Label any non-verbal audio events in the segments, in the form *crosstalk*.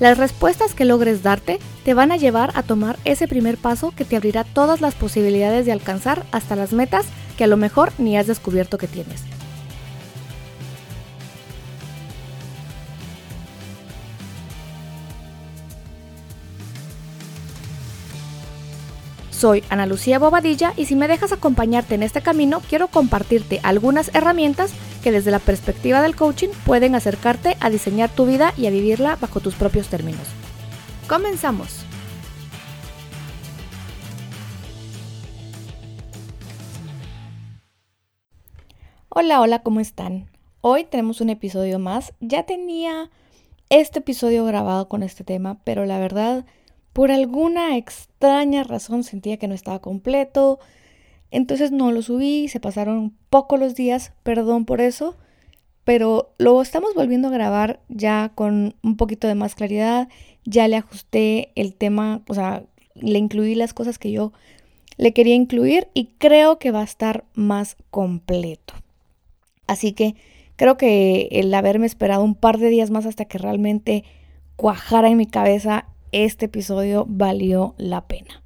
Las respuestas que logres darte te van a llevar a tomar ese primer paso que te abrirá todas las posibilidades de alcanzar hasta las metas que a lo mejor ni has descubierto que tienes. Soy Ana Lucía Bobadilla y si me dejas acompañarte en este camino, quiero compartirte algunas herramientas que desde la perspectiva del coaching pueden acercarte a diseñar tu vida y a vivirla bajo tus propios términos. Comenzamos. Hola, hola, ¿cómo están? Hoy tenemos un episodio más. Ya tenía este episodio grabado con este tema, pero la verdad por alguna extraña razón sentía que no estaba completo, entonces no lo subí, se pasaron poco los días, perdón por eso, pero lo estamos volviendo a grabar ya con un poquito de más claridad, ya le ajusté el tema, o sea, le incluí las cosas que yo le quería incluir y creo que va a estar más completo. Así que creo que el haberme esperado un par de días más hasta que realmente cuajara en mi cabeza este episodio valió la pena.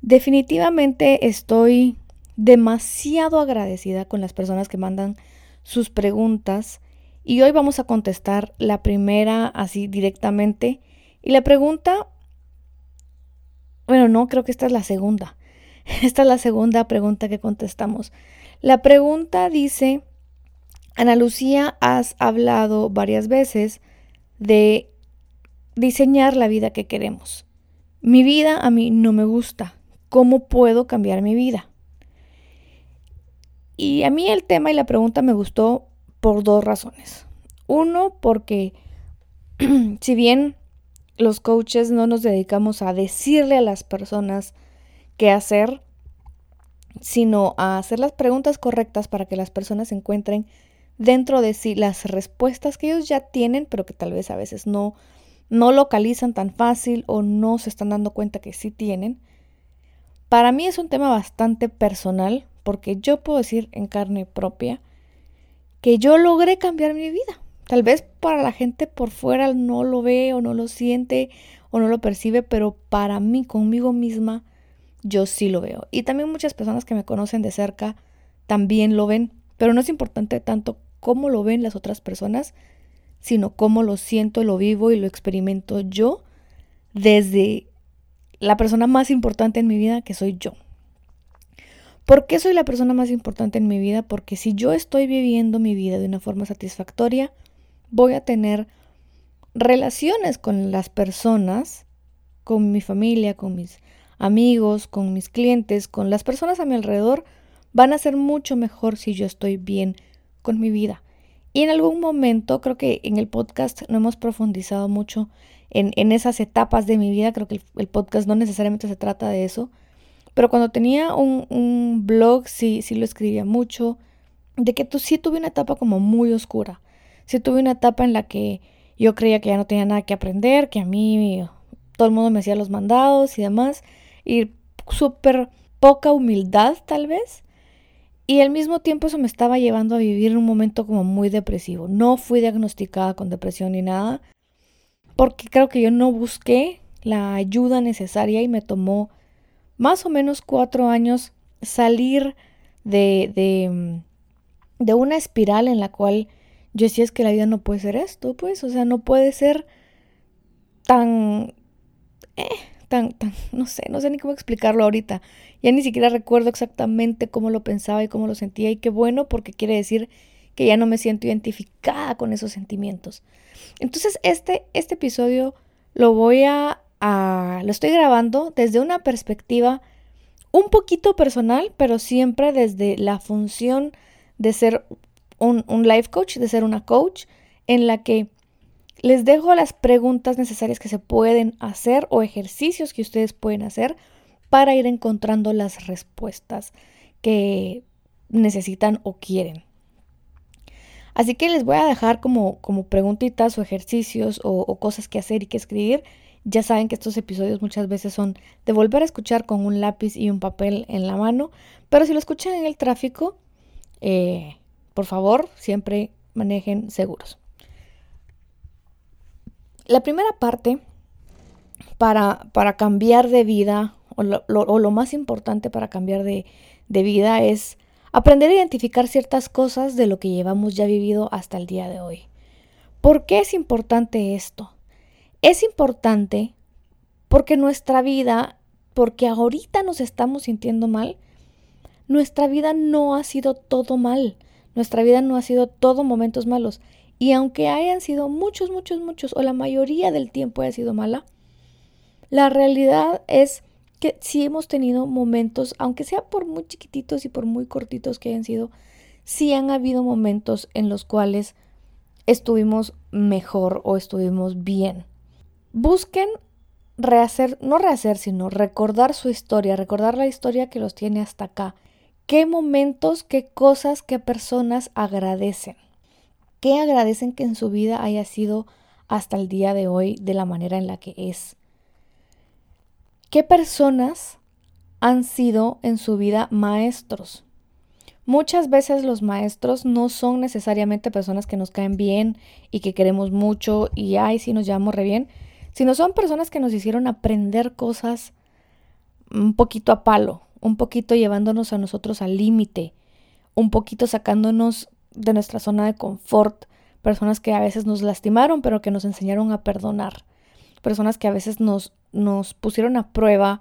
Definitivamente estoy demasiado agradecida con las personas que mandan sus preguntas y hoy vamos a contestar la primera así directamente y la pregunta, bueno, no, creo que esta es la segunda. *laughs* Esta es la segunda pregunta que contestamos. La pregunta dice, Ana Lucía, has hablado varias veces de diseñar la vida que queremos. Mi vida a mí no me gusta. ¿Cómo puedo cambiar mi vida? Y a mí el tema y la pregunta me gustó por dos razones. Uno, porque *clears throat* si bien los coaches no nos dedicamos a decirle a las personas qué hacer, sino a hacer las preguntas correctas para que las personas encuentren dentro de sí las respuestas que ellos ya tienen, pero que tal vez a veces no no localizan tan fácil o no se están dando cuenta que sí tienen. Para mí es un tema bastante personal porque yo puedo decir en carne propia que yo logré cambiar mi vida. Tal vez para la gente por fuera no lo ve o no lo siente o no lo percibe, pero para mí, conmigo misma, yo sí lo veo. Y también muchas personas que me conocen de cerca también lo ven, pero no es importante tanto cómo lo ven las otras personas, sino cómo lo siento, lo vivo y lo experimento yo desde la persona más importante en mi vida, que soy yo. ¿Por qué soy la persona más importante en mi vida? Porque si yo estoy viviendo mi vida de una forma satisfactoria, voy a tener relaciones con las personas, con mi familia, con mis amigos, con mis clientes, con las personas a mi alrededor, van a ser mucho mejor si yo estoy bien con mi vida. Y en algún momento, creo que en el podcast no hemos profundizado mucho en, esas etapas de mi vida, creo que el, podcast no necesariamente se trata de eso, pero cuando tenía un, blog sí, sí lo escribía mucho, de que tú, sí tuve una etapa como muy oscura, sí tuve una etapa en la que yo creía que ya no tenía nada que aprender, que a mí todo el mundo me hacía los mandados y demás, y súper poca humildad tal vez. Y al mismo tiempo eso me estaba llevando a vivir un momento como muy depresivo. No fui diagnosticada con depresión ni nada, porque creo que yo no busqué la ayuda necesaria y me tomó más o menos cuatro años salir de, de, de una espiral en la cual yo decía es que la vida no puede ser esto, pues, o sea, no puede ser tan... Eh, tan, tan, no sé, no sé ni cómo explicarlo ahorita. Ya ni siquiera recuerdo exactamente cómo lo pensaba y cómo lo sentía y qué bueno porque quiere decir que ya no me siento identificada con esos sentimientos. Entonces este, este episodio lo voy a, lo estoy grabando desde una perspectiva un poquito personal, pero siempre desde la función de ser un, un life coach, de ser una coach, en la que les dejo las preguntas necesarias que se pueden hacer o ejercicios que ustedes pueden hacer para ir encontrando las respuestas que necesitan o quieren. Así que les voy a dejar como, como preguntitas o ejercicios o, cosas que hacer y que escribir. Ya saben que estos episodios muchas veces son de volver a escuchar con un lápiz y un papel en la mano, pero si lo escuchan en el tráfico, eh, por favor, siempre manejen seguros. La primera parte para, para cambiar de vida, o lo, más importante para cambiar de, de vida es Aprender a identificar ciertas cosas de lo que llevamos ya vivido hasta el día de hoy. ¿Por qué es importante esto? Es importante porque nuestra vida, porque ahorita nos estamos sintiendo mal, nuestra vida no ha sido todo mal. Nuestra vida no ha sido todo momentos malos. Y aunque hayan sido muchos, muchos, muchos, o la mayoría del tiempo haya sido mala, la realidad es que sí hemos tenido momentos, aunque sea por muy chiquititos y por muy cortitos que hayan sido, sí han habido momentos en los cuales estuvimos mejor o estuvimos bien. Busquen rehacer, no rehacer, sino recordar su historia, recordar la historia que los tiene hasta acá. ¿Qué momentos, qué cosas, qué personas agradecen? ¿Qué agradecen que en su vida haya sido hasta el día de hoy de la manera en la que es? ¿Qué personas han sido en su vida maestros? Muchas veces los maestros no son necesariamente personas que nos caen bien y que queremos mucho y ay, sí nos llevamos re bien, sino son personas que nos hicieron aprender cosas un poquito a palo, un poquito llevándonos a nosotros al límite, un poquito sacándonos de nuestra zona de confort, personas que a veces nos lastimaron, pero que nos enseñaron a perdonar, personas que a veces nos nos pusieron a prueba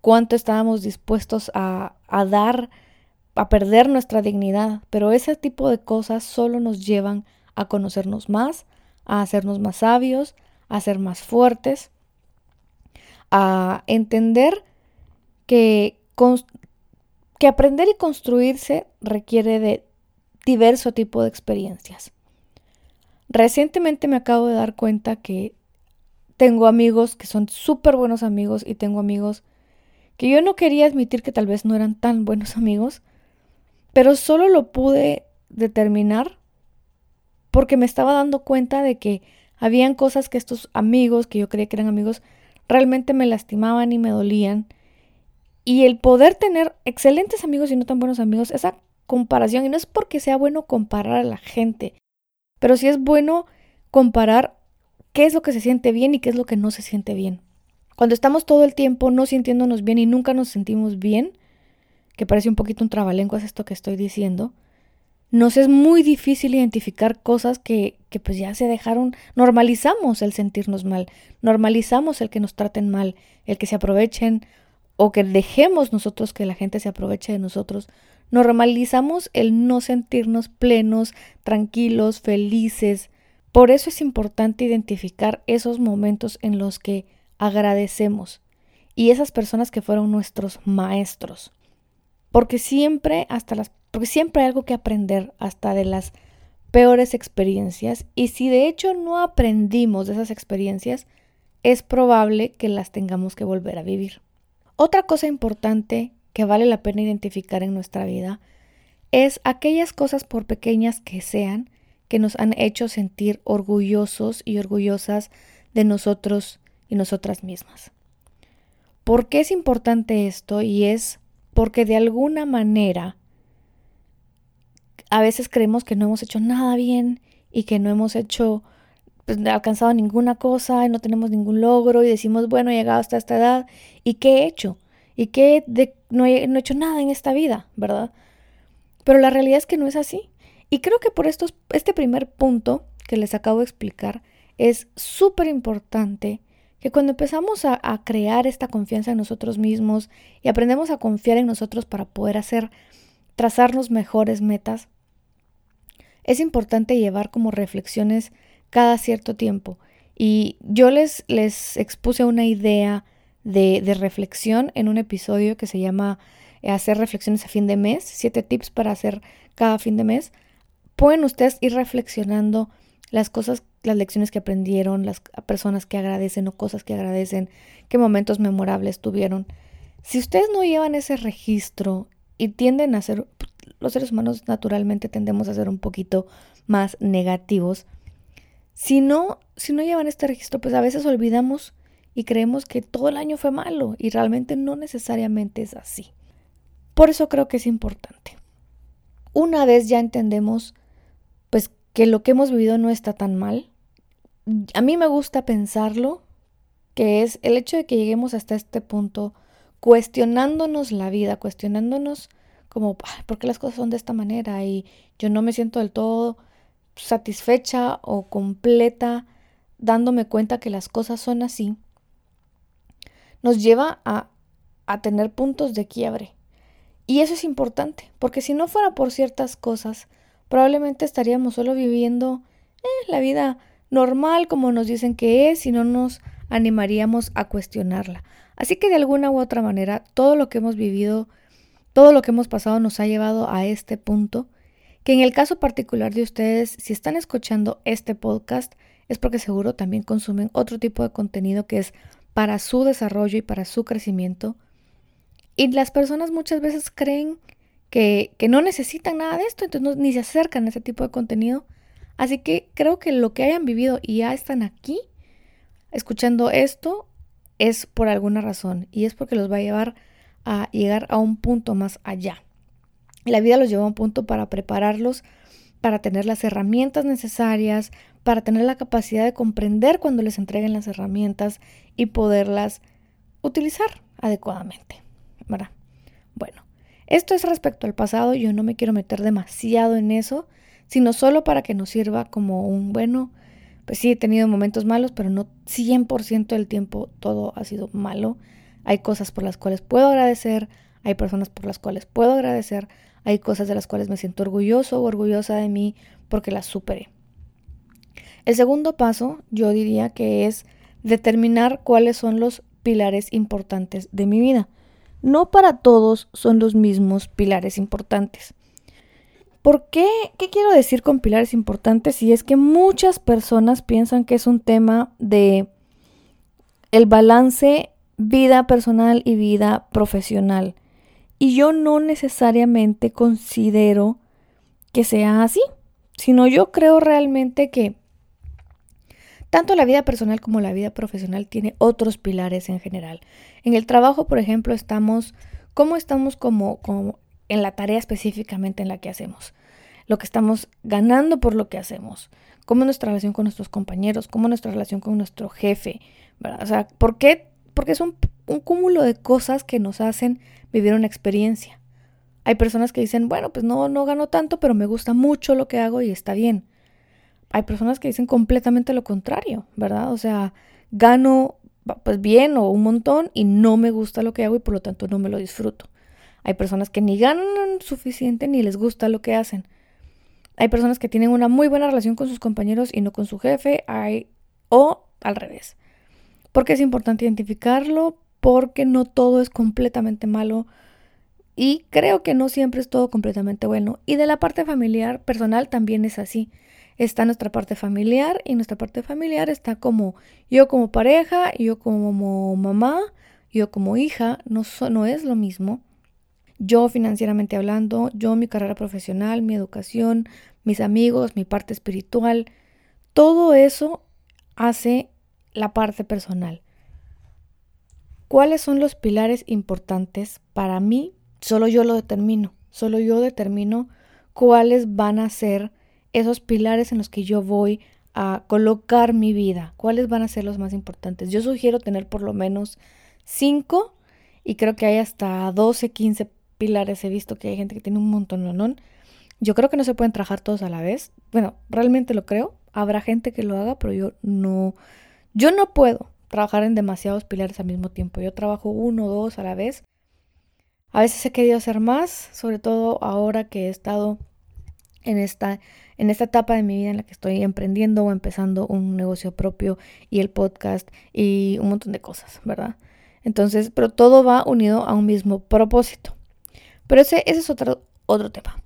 cuánto estábamos dispuestos a, a dar, a perder nuestra dignidad. Pero ese tipo de cosas solo nos llevan a conocernos más, a hacernos más sabios, a ser más fuertes, a entender que, que aprender y construirse requiere de diverso tipo de experiencias. Recientemente me acabo de dar cuenta que tengo amigos que son súper buenos amigos y tengo amigos que yo no quería admitir que tal vez no eran tan buenos *laughs* amigos, pero solo lo pude determinar porque me estaba dando cuenta de que habían cosas que estos amigos, que yo creía que eran amigos, realmente me lastimaban y me dolían. Y el poder tener excelentes amigos y no tan buenos amigos, esa comparación, y no es porque sea bueno comparar a la gente, pero sí es bueno comparar qué es lo que se siente bien y qué es lo que no se siente bien. Cuando estamos todo el tiempo no sintiéndonos bien y nunca nos sentimos bien, que parece un poquito un trabalenguas esto que estoy diciendo, nos es muy difícil identificar cosas que, que pues ya se dejaron, normalizamos el sentirnos mal, normalizamos el que nos traten mal, el que se aprovechen o que dejemos nosotros que la gente se aproveche de nosotros, normalizamos el no sentirnos plenos, tranquilos, felices, por eso es importante identificar esos momentos en los que agradecemos y esas personas que fueron nuestros maestros. Porque siempre hasta las porque siempre hay algo que aprender hasta de las peores experiencias y si de hecho no aprendimos de esas experiencias, es probable que las tengamos que volver a vivir. Otra cosa importante que vale la pena identificar en nuestra vida es aquellas cosas por pequeñas que sean que nos han hecho sentir orgullosos y orgullosas de nosotros y nosotras mismas. ¿Por qué es importante esto? Y es porque de alguna manera a veces creemos que no hemos hecho nada bien y que no hemos hecho, pues, alcanzado ninguna cosa y no tenemos ningún logro y decimos, bueno, he llegado hasta esta edad y qué he hecho y he, no he hecho nada en esta vida, ¿verdad? Pero la realidad es que no es así. Y creo que por estos, este primer punto que les acabo de explicar es súper importante que cuando empezamos a, a, crear esta confianza en nosotros mismos y aprendemos a confiar en nosotros para poder hacer, trazarnos mejores metas, es importante llevar como reflexiones cada cierto tiempo. Y yo les, les expuse una idea de, reflexión en un episodio que se llama eh, Hacer reflexiones a fin de mes, siete tips para hacer cada fin de mes pueden ustedes ir reflexionando las cosas, las lecciones que aprendieron, las personas que agradecen o cosas que agradecen, qué momentos memorables tuvieron. Si ustedes no llevan ese registro y tienden a ser, los seres humanos naturalmente tendemos a ser un poquito más negativos. Si no, si no llevan este registro, pues a veces olvidamos y creemos que todo el año fue malo y realmente no necesariamente es así. Por eso creo que es importante. Una vez ya entendemos pues que lo que hemos vivido no está tan mal. A mí me gusta pensarlo, que es el hecho de que lleguemos hasta este punto cuestionándonos la vida, cuestionándonos como, ¿por qué las cosas son de esta manera? Y yo no me siento del todo satisfecha o completa dándome cuenta que las cosas son así, nos lleva a, a tener puntos de quiebre. Y eso es importante, porque si no fuera por ciertas cosas, probablemente estaríamos solo viviendo eh, la vida normal como nos dicen que es y no nos animaríamos a cuestionarla. Así que de alguna u otra manera, todo lo que hemos vivido, todo lo que hemos pasado nos ha llevado a este punto, que en el caso particular de ustedes, si están escuchando este podcast, es porque seguro también consumen otro tipo de contenido que es para su desarrollo y para su crecimiento. Y las personas muchas veces creen que, que no necesitan nada de esto, entonces ni se acercan a ese tipo de contenido. Así que creo que lo que hayan vivido y ya están aquí escuchando esto es por alguna razón y es porque los va a llevar a llegar a un punto más allá. La vida los lleva a un punto para prepararlos, para tener las herramientas necesarias, para tener la capacidad de comprender cuando les entreguen las herramientas y poderlas utilizar adecuadamente. ¿verdad? Bueno, esto es respecto al pasado, yo no me quiero meter demasiado en eso, sino solo para que nos sirva como un bueno, pues sí, he tenido momentos malos, pero no 100% del tiempo todo ha sido malo. Hay cosas por las cuales puedo agradecer, hay personas por las cuales puedo agradecer, hay cosas de las cuales me siento orgulloso o orgullosa de mí porque las superé. El segundo paso yo diría que es determinar cuáles son los pilares importantes de mi vida. No para todos son los mismos pilares importantes. ¿Por qué? ¿Qué quiero decir con pilares importantes? Y es que muchas personas piensan que es un tema de el balance vida personal y vida profesional. Y yo no necesariamente considero que sea así, sino yo creo realmente que tanto la vida personal como la vida profesional tiene otros pilares en general. En el trabajo, por ejemplo, estamos, ¿cómo estamos como, como en la tarea específicamente en la que hacemos? Lo que estamos ganando por lo que hacemos. ¿Cómo es nuestra relación con nuestros compañeros? ¿Cómo es nuestra relación con nuestro jefe? ¿verdad? O sea, ¿por qué? Porque es un un cúmulo de cosas que nos hacen vivir una experiencia. Hay personas que dicen, bueno, pues no, no gano tanto, pero me gusta mucho lo que hago y está bien. Hay personas que dicen completamente lo contrario, ¿verdad? O sea, gano pues bien o un montón y no me gusta lo que hago y por lo tanto no me lo disfruto. Hay personas que ni ganan suficiente ni les gusta lo que hacen. Hay personas que tienen una muy buena relación con sus compañeros y no con su jefe, hay o al revés. Porque es importante identificarlo porque no todo es completamente malo y creo que no siempre es todo completamente bueno. Y de la parte familiar, personal, también es así. Está nuestra parte familiar y nuestra parte familiar está como yo como pareja, yo como mamá, yo como hija, no, no es lo mismo. Yo financieramente hablando, yo mi carrera profesional, mi educación, mis amigos, mi parte espiritual, todo eso hace la parte personal. ¿Cuáles son los pilares importantes para mí? Solo yo lo determino. Solo yo determino cuáles van a ser esos pilares en los que yo voy a colocar mi vida. ¿Cuáles van a ser los más importantes? Yo sugiero tener por lo menos cinco y creo que hay hasta 12, 15 pilares. He visto que hay gente que tiene un montón, ¿no? Yo creo que no se pueden trabajar todos a la vez. Bueno, realmente lo creo. Habrá gente que lo haga, pero yo no, yo no puedo trabajar en demasiados pilares al mismo tiempo. Yo trabajo uno dos a la vez. A veces he querido hacer más, sobre todo ahora que he estado en esta, en esta etapa de mi vida en la que estoy emprendiendo o empezando un negocio propio y el podcast y un montón de cosas, ¿verdad? Entonces, pero todo va unido a un mismo propósito. Pero ese, ese es otro, otro tema.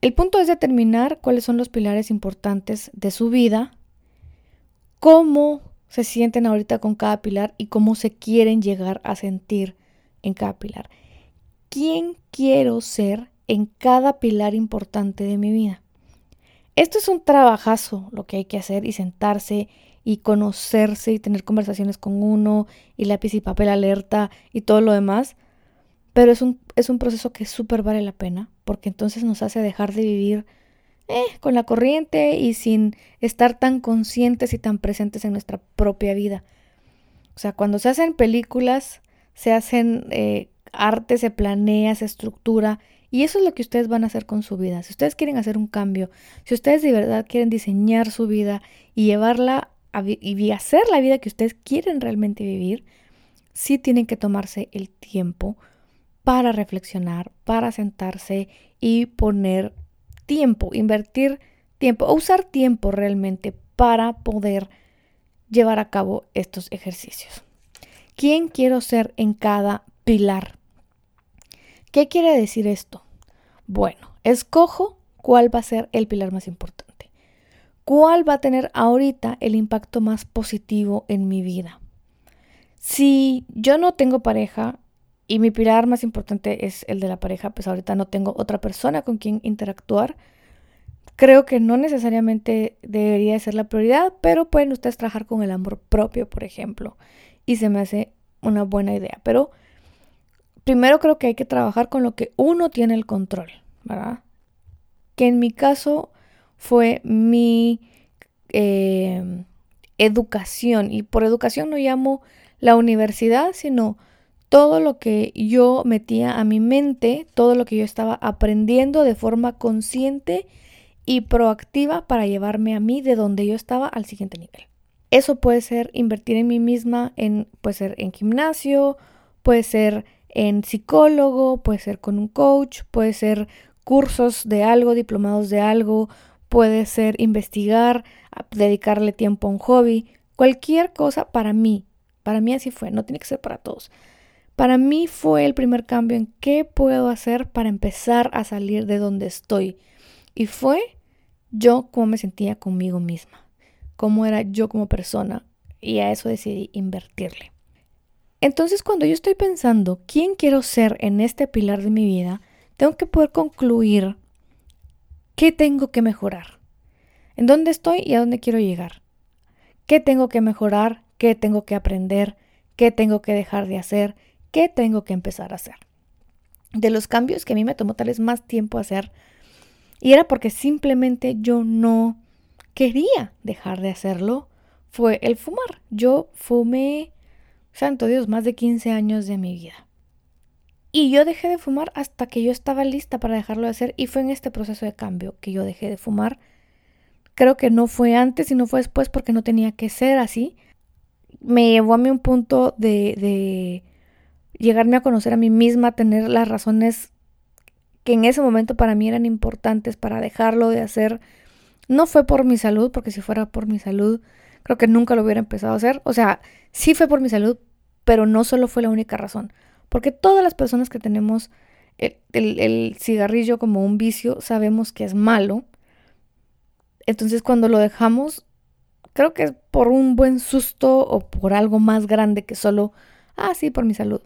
El punto es determinar cuáles son los pilares importantes de su vida, cómo se sienten ahorita con cada pilar y cómo se quieren llegar a sentir en cada pilar. quién quiero ser en cada pilar importante de mi vida. Esto es un trabajazo lo que hay que hacer y sentarse y conocerse y tener conversaciones con uno y lápiz y papel alerta y todo lo demás. Pero es un, es un proceso que súper vale la pena porque entonces nos hace dejar de vivir eh, con la corriente y sin estar tan conscientes y tan presentes en nuestra propia vida. O sea, cuando se hacen películas, se hacen eh, arte, se planea, se estructura y eso es lo que ustedes van a hacer con su vida. Si ustedes quieren hacer un cambio, si ustedes de verdad quieren diseñar su vida y llevarla y hacer la vida que ustedes quieren realmente vivir, sí tienen que tomarse el tiempo para reflexionar, para sentarse y poner tiempo, invertir tiempo, o usar tiempo realmente para poder llevar a cabo estos ejercicios. ¿Quién quiero ser en cada pilar? ¿Qué quiere decir esto? Bueno, escojo cuál va a ser el pilar más importante. ¿Cuál va a tener ahorita el impacto más positivo en mi vida? Si yo no tengo pareja y mi pilar más importante es el de la pareja, pues ahorita no tengo otra persona con quien interactuar, creo que no necesariamente debería ser la prioridad, pero pueden ustedes trabajar con el amor propio, por ejemplo, y se me hace una buena idea. Pero primero creo que hay que trabajar con lo que uno tiene el control, ¿verdad? Que en mi caso fue mi eh, educación. Y por educación no llamo la universidad, sino todo lo que yo metía a mi mente, todo lo que yo estaba aprendiendo de forma consciente y proactiva para llevarme a mí de donde yo estaba al siguiente nivel. Eso puede ser invertir en mí misma, en, puede ser en gimnasio, puede ser en psicólogo, puede ser con un coach, puede ser cursos de algo, diplomados de algo, puede ser investigar, dedicarle tiempo a un hobby, cualquier cosa para mí. Para mí así fue, no tiene que ser para todos. Para mí fue el primer cambio en qué puedo hacer para empezar a salir de donde estoy. Y fue yo cómo me sentía conmigo misma, cómo era yo como persona. Y a eso decidí invertirle. Entonces cuando yo estoy pensando quién quiero ser en este pilar de mi vida, tengo que poder concluir ¿Qué tengo que mejorar? ¿En dónde estoy y a dónde quiero llegar? ¿Qué tengo que mejorar? ¿Qué tengo que aprender? ¿Qué tengo que dejar de hacer? ¿Qué tengo que empezar a hacer? De los cambios que a mí me tomó tal vez más tiempo hacer, y era porque simplemente yo no quería dejar de hacerlo, fue el fumar. Yo fumé, santo Dios, más de 15 años de mi vida. Y yo dejé de fumar hasta que yo estaba lista para dejarlo de hacer y fue en este proceso de cambio que yo dejé de fumar. Creo que no fue antes y no fue después porque no tenía que ser así. Me llevó a mí un punto de, de llegarme a conocer a mí misma, tener las razones que en ese momento para mí eran importantes para dejarlo de hacer. No fue por mi salud, porque si fuera por mi salud, creo que nunca lo hubiera empezado a hacer. O sea, sí fue por mi salud, pero no solo fue la única razón. Porque todas las personas que tenemos el, cigarrillo como un vicio sabemos que es malo. Entonces cuando lo dejamos, creo que es por un buen susto o por algo más grande que solo, ah, sí, por mi salud.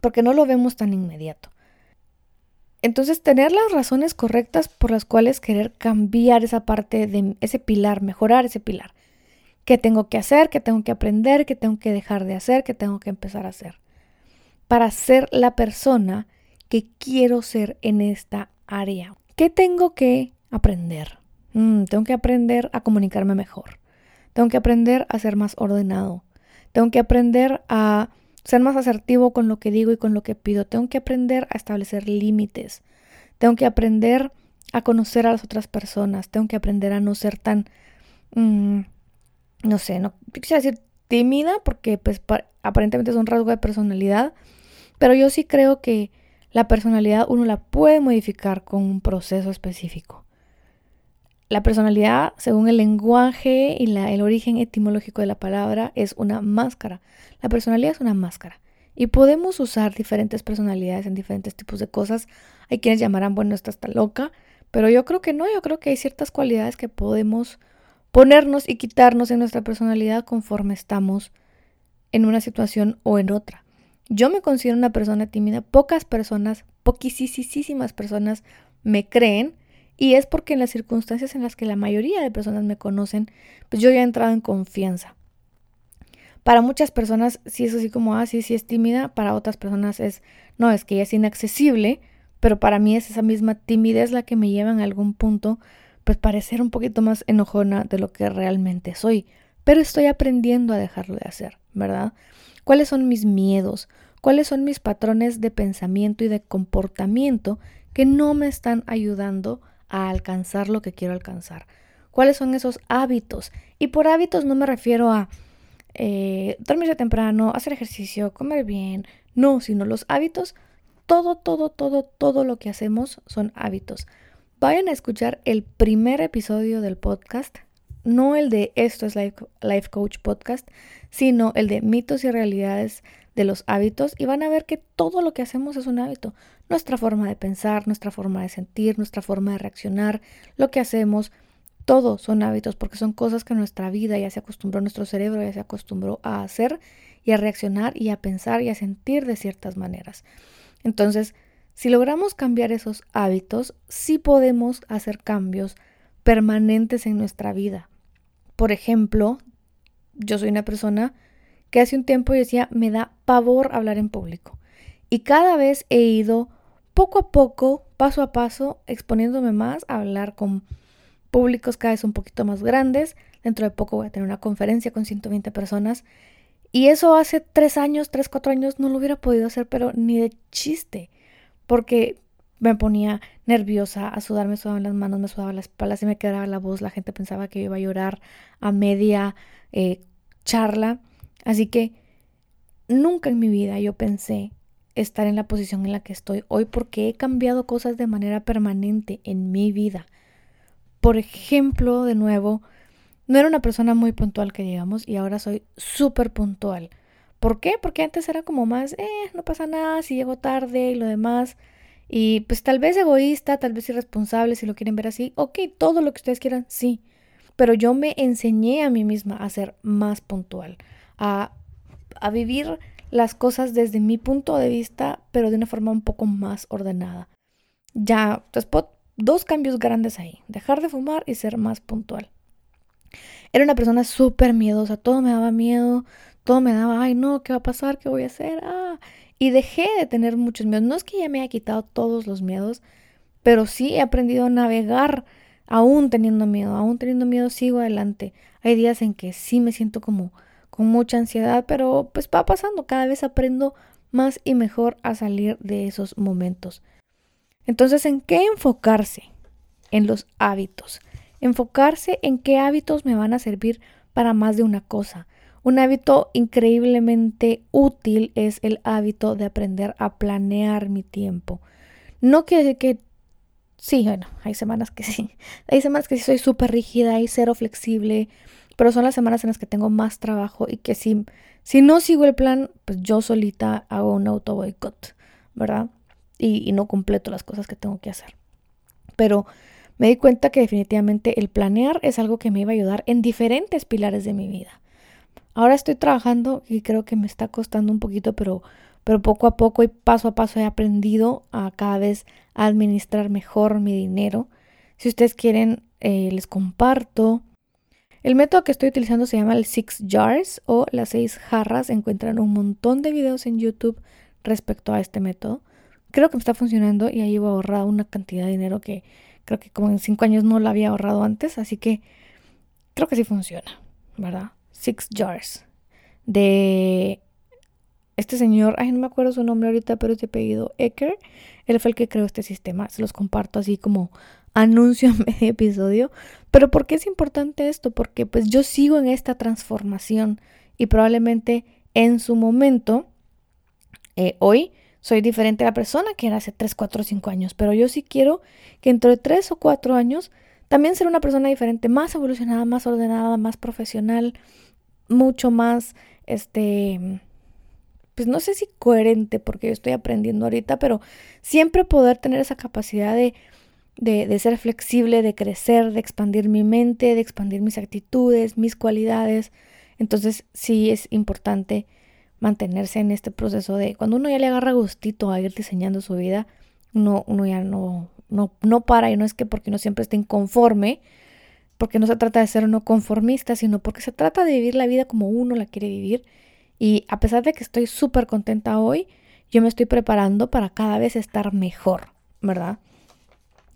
Porque no lo vemos tan inmediato. Entonces, tener las razones correctas por las cuales querer cambiar esa parte de ese pilar, mejorar ese pilar. ¿Qué tengo que hacer? ¿Qué tengo que aprender? ¿Qué tengo que dejar de hacer? ¿Qué tengo que empezar a hacer? para ser la persona que quiero ser en esta área. ¿Qué tengo que aprender? Mm, tengo que aprender a comunicarme mejor. Tengo que aprender a ser más ordenado. Tengo que aprender a ser más asertivo con lo que digo y con lo que pido. Tengo que aprender a establecer límites. Tengo que aprender a conocer a las otras personas. Tengo que aprender a no ser tan, mm, no sé, no quisiera decir tímida porque pues aparentemente es un rasgo de personalidad, pero yo sí creo que la personalidad uno la puede modificar con un proceso específico. La personalidad, según el lenguaje y el origen etimológico de la palabra, es una máscara. La personalidad es una máscara. Y podemos usar diferentes personalidades en diferentes tipos de cosas. Hay quienes llamarán, bueno, esta está loca, pero yo creo que no, yo creo que hay ciertas cualidades que podemos ponernos y quitarnos en nuestra personalidad conforme estamos en una situación o en otra. Yo me considero una persona tímida, pocas personas, poquísimas personas me creen y es porque en las circunstancias en las que la mayoría de personas me conocen, pues yo ya he entrado en confianza. Para muchas personas sí es así como, ah, sí, sí es tímida, para otras personas es, no, es que ella es inaccesible, pero para mí es esa misma timidez la que me lleva en algún punto, pues parecer un poquito más enojona de lo que realmente soy. Pero estoy aprendiendo a dejarlo de hacer, ¿verdad? ¿Cuáles son mis miedos? ¿Cuáles son mis patrones de pensamiento y de comportamiento que no me están ayudando a alcanzar lo que quiero alcanzar? ¿Cuáles son esos hábitos? Y por hábitos no me refiero a eh, dormirse temprano, hacer ejercicio, comer bien, no, sino los hábitos todo, todo, todo, todo lo que hacemos son hábitos. Vayan a escuchar el primer episodio del podcast, no el de Esto es Life, Coach Podcast, sino el de mitos y realidades de los hábitos y van a ver que todo lo que hacemos es un hábito. Nuestra forma de pensar, nuestra forma de sentir, nuestra forma de reaccionar, lo que hacemos, todo son hábitos porque son cosas que nuestra vida ya se acostumbró, nuestro cerebro ya se acostumbró a hacer y a reaccionar y a pensar y a sentir de ciertas maneras. Entonces, si logramos cambiar esos hábitos, sí podemos hacer cambios permanentes en nuestra vida. Por ejemplo, yo soy una persona que hace un tiempo decía, me da pavor hablar en público. Y cada vez he ido poco a poco, paso a paso, exponiéndome más a hablar con públicos cada vez un poquito más grandes. Dentro de poco voy a tener una conferencia con 120 personas y eso hace tres años, tres, cuatro años no lo hubiera podido hacer, pero ni de chiste, porque me ponía nerviosa, a sudar, me sudaban las manos, me sudaba la espalda, se me quedaba la voz, la gente pensaba que yo iba a llorar a media eh, charla. Así que nunca en mi vida yo pensé estar en la posición en la que estoy hoy porque he cambiado cosas de manera permanente en mi vida. Por ejemplo, de nuevo, no era una persona muy puntual que digamos y ahora soy súper puntual. ¿Por qué? Porque antes era como más, eh, no pasa nada si llego tarde y lo demás. Y pues tal vez egoísta, tal vez irresponsable, si lo quieren ver así. Ok, todo lo que ustedes quieran, sí. Pero yo me enseñé a mí misma a ser más puntual, a, a vivir las cosas desde mi punto de vista, pero de una forma un poco más ordenada. Ya, dos cambios grandes ahí, dejar de fumar y ser más puntual. Era una persona súper miedosa, todo me daba miedo, todo me daba, ay no, ¿qué va a pasar? ¿Qué voy a hacer? Ah, y dejé de tener muchos miedos. No es que ya me haya quitado todos los miedos, pero sí he aprendido a navegar aún teniendo miedo, aún teniendo miedo sigo adelante. Hay días en que sí me siento como con mucha ansiedad, pero pues va pasando, cada vez aprendo más y mejor a salir de esos momentos. Entonces, ¿en qué enfocarse? En los hábitos enfocarse en qué hábitos me van a servir para más de una cosa. Un hábito increíblemente útil es el hábito de aprender a planear mi tiempo. No quiere decir que sí, bueno, hay semanas que sí. *laughs* Hay semanas que sí soy súper rígida y cero flexible, pero son las semanas en las que tengo más trabajo y que si, si no sigo el plan, pues yo solita hago un auto boicot, ¿verdad? Y, y no completo las cosas que tengo que hacer. Pero me di cuenta que definitivamente el planear es algo que me iba a ayudar en diferentes pilares de mi vida. Ahora estoy trabajando y creo que me está costando un poquito, pero, pero poco a poco y paso a paso he aprendido a cada vez administrar mejor mi dinero. Si ustedes quieren, eh, les comparto. El método que estoy utilizando se llama el Six Jars o las seis jarras. Encuentran un montón de videos en YouTube respecto a este método. Creo que me está funcionando y ahí llevo ahorrado una cantidad de dinero que Creo que como en cinco años no la había ahorrado antes, así que creo que sí funciona, ¿verdad? Six Jars. De este señor, ay, no me acuerdo su nombre ahorita, pero este pedido Ecker. Él fue el que creó este sistema. Se los comparto así como anuncio *laughs* en medio episodio. Pero ¿por qué es importante esto? Porque pues yo sigo en esta transformación y probablemente en su momento, eh, hoy, soy diferente a la persona que era hace 3, 4, 5 años, pero yo sí quiero que entre de 3 o 4 años también ser una persona diferente, más evolucionada, más ordenada, más profesional, mucho más, este, pues no sé si coherente, porque yo estoy aprendiendo ahorita, pero siempre poder tener esa capacidad de, de, ser flexible, de crecer, de expandir mi mente, de expandir mis actitudes, mis cualidades. Entonces sí es importante mantenerse en este proceso de cuando uno ya le agarra gustito a ir diseñando su vida, uno, uno ya no, no, no para y no es que porque uno siempre esté inconforme, porque no se trata de ser uno conformista, sino porque se trata de vivir la vida como uno la quiere vivir. Y a pesar de que estoy súper contenta hoy, yo me estoy preparando para cada vez estar mejor, ¿verdad?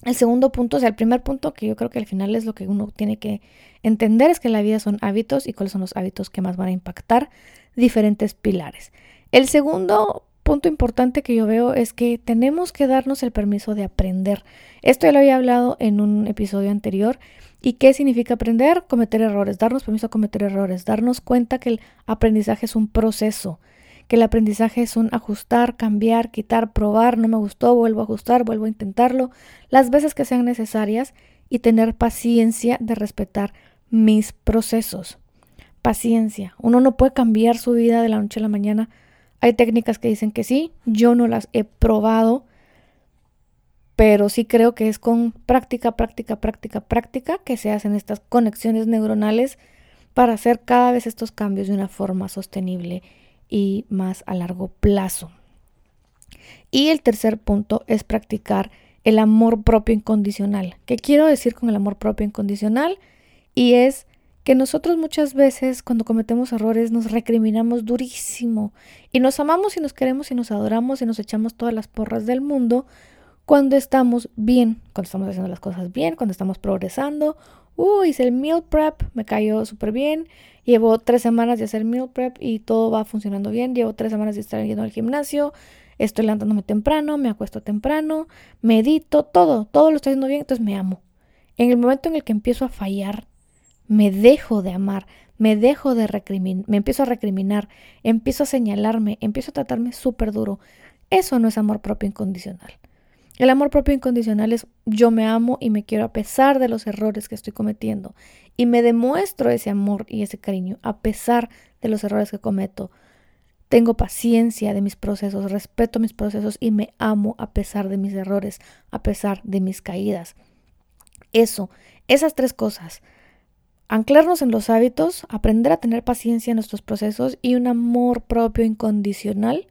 El segundo punto, o sea, el primer punto que yo creo que al final es lo que uno tiene que entender es que la vida son hábitos y cuáles son los hábitos que más van a impactar diferentes pilares. El segundo punto importante que yo veo es que tenemos que darnos el permiso de aprender. Esto ya lo había hablado en un episodio anterior. ¿Y qué significa aprender? Cometer errores, darnos permiso a cometer errores, darnos cuenta que el aprendizaje es un proceso, que el aprendizaje es un ajustar, cambiar, quitar, probar, no me gustó, vuelvo a ajustar, vuelvo a intentarlo, las veces que sean necesarias y tener paciencia de respetar mis procesos. Paciencia. Uno no puede cambiar su vida de la noche a la mañana. Hay técnicas que dicen que sí, yo no las he probado, pero sí creo que es con práctica, práctica, práctica, práctica que se hacen estas conexiones neuronales para hacer cada vez estos cambios de una forma sostenible y más a largo plazo. Y el tercer punto es practicar el amor propio incondicional. ¿Qué quiero decir con el amor propio incondicional? Y es que nosotros muchas veces cuando cometemos errores nos recriminamos durísimo y nos amamos y nos queremos y nos adoramos y nos echamos todas las porras del mundo cuando estamos bien, cuando estamos haciendo las cosas bien, cuando estamos progresando. Uh, hice el meal prep, me cayó súper bien. Llevo tres semanas de hacer meal prep y todo va funcionando bien. Llevo tres semanas de estar yendo al gimnasio. Estoy levantándome temprano, me acuesto temprano, medito, todo, todo lo estoy haciendo bien, entonces me amo. En el momento en el que empiezo a fallar, me dejo de amar, me dejo de recriminar, me empiezo a recriminar, empiezo a señalarme, empiezo a tratarme súper duro. Eso no es amor propio incondicional. El amor propio incondicional es yo me amo y me quiero a pesar de los errores que estoy cometiendo y me demuestro ese amor y ese cariño a pesar de los errores que cometo. Tengo paciencia de mis procesos, respeto mis procesos y me amo a pesar de mis errores, a pesar de mis caídas. Eso, esas tres cosas, Anclarnos en los hábitos, aprender a tener paciencia en nuestros procesos y un amor propio incondicional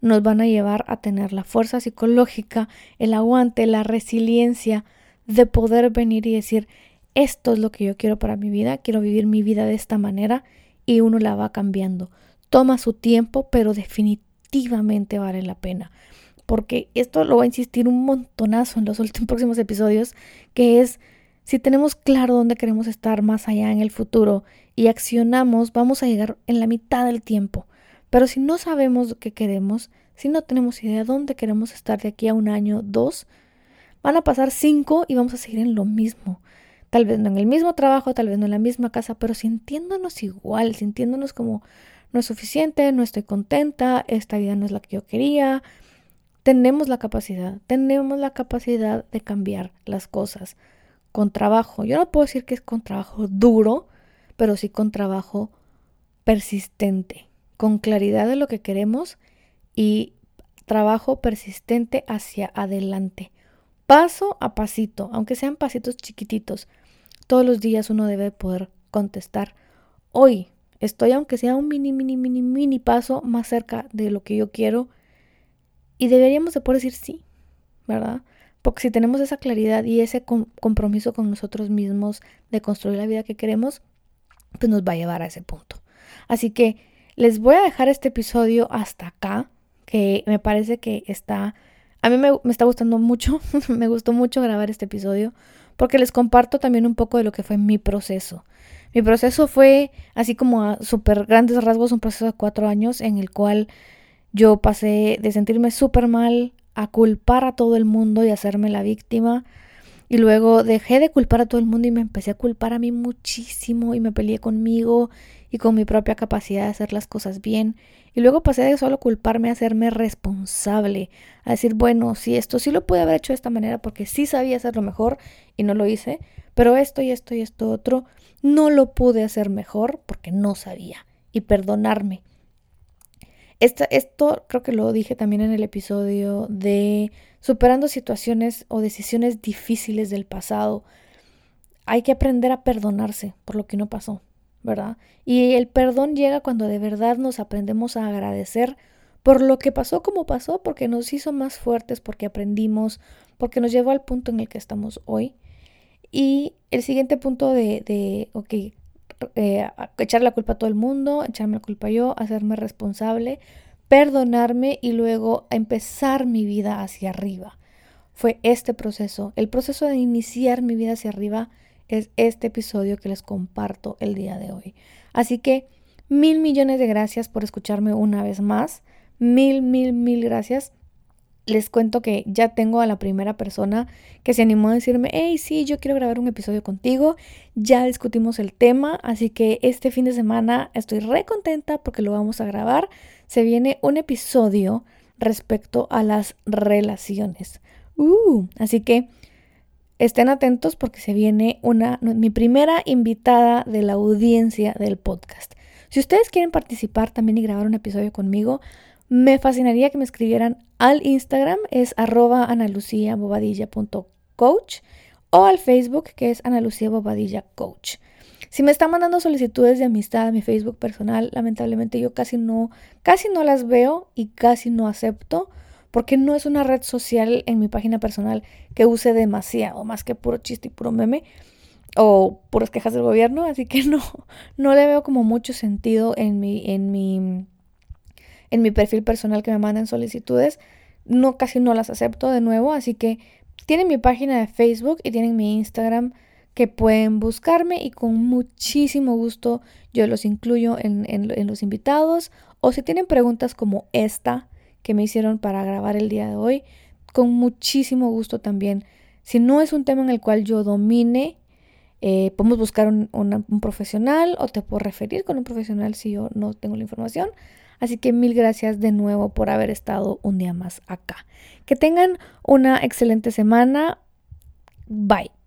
nos van a llevar a tener la fuerza psicológica, el aguante, la resiliencia de poder venir y decir, esto es lo que yo quiero para mi vida, quiero vivir mi vida de esta manera y uno la va cambiando. Toma su tiempo, pero definitivamente vale la pena. Porque esto lo va a insistir un montonazo en los *laughs* próximos episodios, que es si tenemos claro dónde queremos estar más allá en el futuro y accionamos, vamos a llegar en la mitad del tiempo. Pero si no sabemos qué queremos, si no tenemos idea de dónde queremos estar de aquí a un año, dos, van a pasar cinco y vamos a seguir en lo mismo. Tal vez no en el mismo trabajo, tal vez no en la misma casa, pero sintiéndonos igual, sintiéndonos como no es suficiente, no estoy contenta, esta vida no es la que yo quería. Tenemos la capacidad, tenemos la capacidad de cambiar las cosas con trabajo. Yo no puedo decir que es con trabajo duro, pero sí con trabajo persistente, con claridad de lo que queremos y trabajo persistente hacia adelante. Paso a pasito, aunque sean pasitos chiquititos. Todos los días uno debe poder contestar, hoy estoy aunque sea un mini, mini, mini, mini paso más cerca de lo que yo quiero y deberíamos de poder decir sí, ¿verdad? Porque si tenemos esa claridad y ese compromiso con nosotros mismos de construir la vida que queremos, pues nos va a llevar a ese punto. Así que les voy a dejar este episodio hasta acá, que me parece que está, a mí me, está gustando mucho, *laughs* me gustó mucho grabar este episodio, porque les comparto también un poco de lo que fue mi proceso. Mi proceso fue, así como a súper grandes rasgos, un proceso de cuatro años en el cual yo pasé de sentirme súper mal a culpar a todo el mundo y hacerme la víctima. Y luego dejé de culpar a todo el mundo y me empecé a culpar a mí muchísimo y me peleé conmigo y con mi propia capacidad de hacer las cosas bien. Y luego pasé de solo culparme a hacerme responsable, a decir, bueno, si esto sí lo pude haber hecho de esta manera porque sí sabía hacerlo mejor y no lo hice, pero esto y esto y esto otro no lo pude hacer mejor porque no sabía. Y perdonarme esto creo que lo dije también en el episodio de superando situaciones o decisiones difíciles del pasado. Hay que aprender a perdonarse por lo que no pasó, ¿verdad? Y el perdón llega cuando de verdad nos aprendemos a agradecer por lo que pasó como pasó, porque nos hizo más fuertes, porque aprendimos, porque nos llevó al punto en el que estamos hoy. Y el siguiente punto de, de ok, eh, echar la culpa a todo el mundo, echarme la culpa yo, hacerme responsable, perdonarme y luego empezar mi vida hacia arriba. Fue este proceso. El proceso de iniciar mi vida hacia arriba es este episodio que les comparto el día de hoy. Así que mil millones de gracias por escucharme una vez más. Mil, mil, mil gracias les cuento que ya tengo a la primera persona que se animó a decirme, hey, sí, yo quiero grabar un episodio contigo. Ya discutimos el tema, así que este fin de semana estoy re contenta porque lo vamos a grabar. Se viene un episodio respecto a las relaciones. Uh, así que estén atentos porque se viene una mi primera invitada de la audiencia del podcast. Si ustedes quieren participar también y grabar un episodio conmigo, me fascinaría que me escribieran al Instagram, es arroba analuciabobadilla.coach o al Facebook, que es Ana Bobadilla Coach. Si me están mandando solicitudes de amistad a mi Facebook personal, lamentablemente yo casi no, casi no las veo y casi no acepto, porque no es una red social en mi página personal que use demasiado, más que puro chiste y puro meme o puras quejas del gobierno, así que no, no le veo como mucho sentido en mi, en mi en mi perfil personal que me manden solicitudes. No, casi no las acepto de nuevo, así que tienen mi página de Facebook y tienen mi Instagram que pueden buscarme y con muchísimo gusto yo los incluyo en, en, los invitados. O si tienen preguntas como esta que me hicieron para grabar el día de hoy, con muchísimo gusto también. Si no es un tema en el cual yo domine, eh, podemos buscar un, un, profesional o te puedo referir con un profesional si yo no tengo la información. Así que mil gracias de nuevo por haber estado un día más acá. Que tengan una excelente semana. Bye.